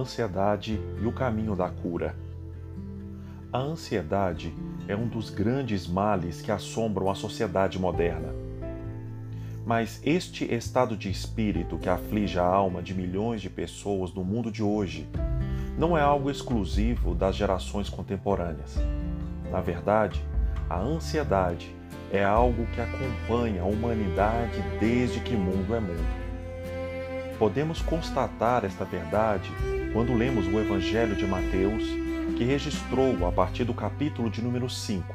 ansiedade e o caminho da cura. A ansiedade é um dos grandes males que assombram a sociedade moderna. Mas este estado de espírito que aflige a alma de milhões de pessoas no mundo de hoje não é algo exclusivo das gerações contemporâneas. Na verdade, a ansiedade é algo que acompanha a humanidade desde que mundo é mundo. Podemos constatar esta verdade quando lemos o Evangelho de Mateus, que registrou, a partir do capítulo de número 5,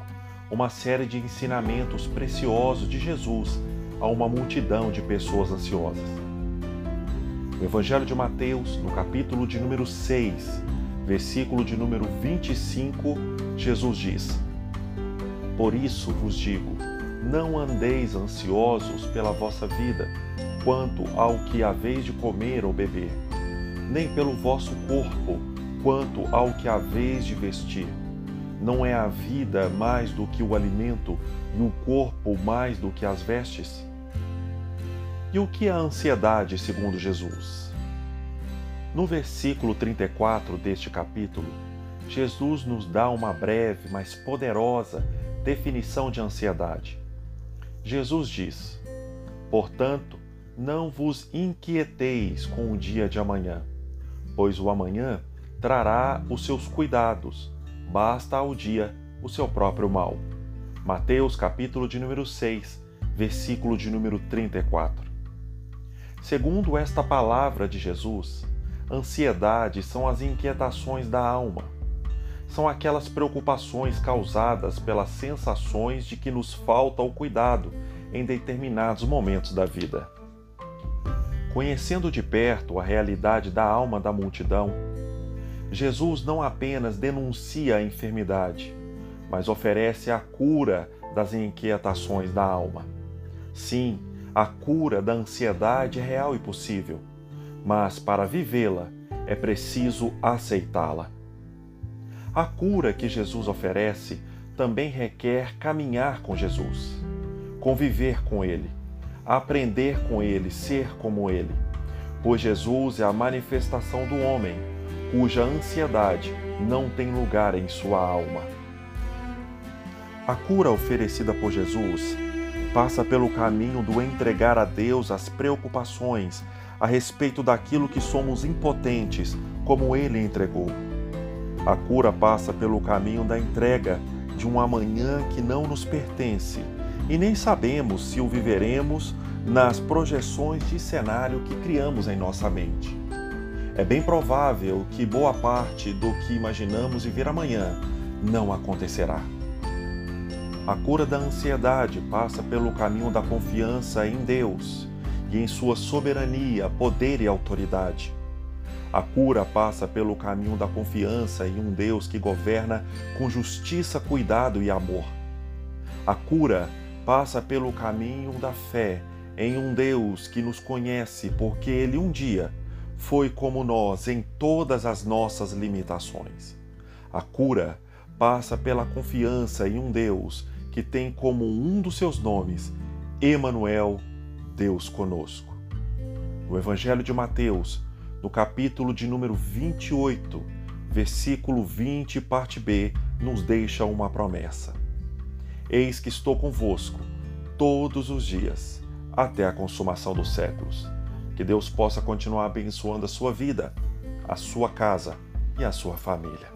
uma série de ensinamentos preciosos de Jesus a uma multidão de pessoas ansiosas. O Evangelho de Mateus, no capítulo de número 6, versículo de número 25, Jesus diz: Por isso vos digo, não andeis ansiosos pela vossa vida quanto ao que haveis de comer ou beber, nem pelo vosso corpo, quanto ao que haveis de vestir. Não é a vida mais do que o alimento e o corpo mais do que as vestes? E o que é a ansiedade, segundo Jesus? No versículo 34 deste capítulo, Jesus nos dá uma breve, mas poderosa definição de ansiedade. Jesus diz: Portanto, não vos inquieteis com o dia de amanhã, pois o amanhã trará os seus cuidados, basta ao dia o seu próprio mal. Mateus capítulo de número 6, versículo de número 34. Segundo esta palavra de Jesus, ansiedade são as inquietações da alma. São aquelas preocupações causadas pelas sensações de que nos falta o cuidado em determinados momentos da vida. Conhecendo de perto a realidade da alma da multidão, Jesus não apenas denuncia a enfermidade, mas oferece a cura das inquietações da alma. Sim, a cura da ansiedade é real e possível, mas para vivê-la é preciso aceitá-la. A cura que Jesus oferece também requer caminhar com Jesus, conviver com Ele aprender com ele, ser como ele. Pois Jesus é a manifestação do homem, cuja ansiedade não tem lugar em sua alma. A cura oferecida por Jesus passa pelo caminho do entregar a Deus as preocupações a respeito daquilo que somos impotentes, como ele entregou. A cura passa pelo caminho da entrega de um amanhã que não nos pertence e nem sabemos se o viveremos nas projeções de cenário que criamos em nossa mente. É bem provável que boa parte do que imaginamos viver amanhã não acontecerá. A cura da ansiedade passa pelo caminho da confiança em Deus e em sua soberania, poder e autoridade. A cura passa pelo caminho da confiança em um Deus que governa com justiça, cuidado e amor. A cura passa pelo caminho da fé em um Deus que nos conhece, porque Ele um dia foi como nós em todas as nossas limitações. A cura passa pela confiança em um Deus que tem como um dos seus nomes Emanuel, Deus conosco. No Evangelho de Mateus, no capítulo de número 28, versículo 20, parte B, nos deixa uma promessa Eis que estou convosco todos os dias, até a consumação dos séculos. Que Deus possa continuar abençoando a sua vida, a sua casa e a sua família.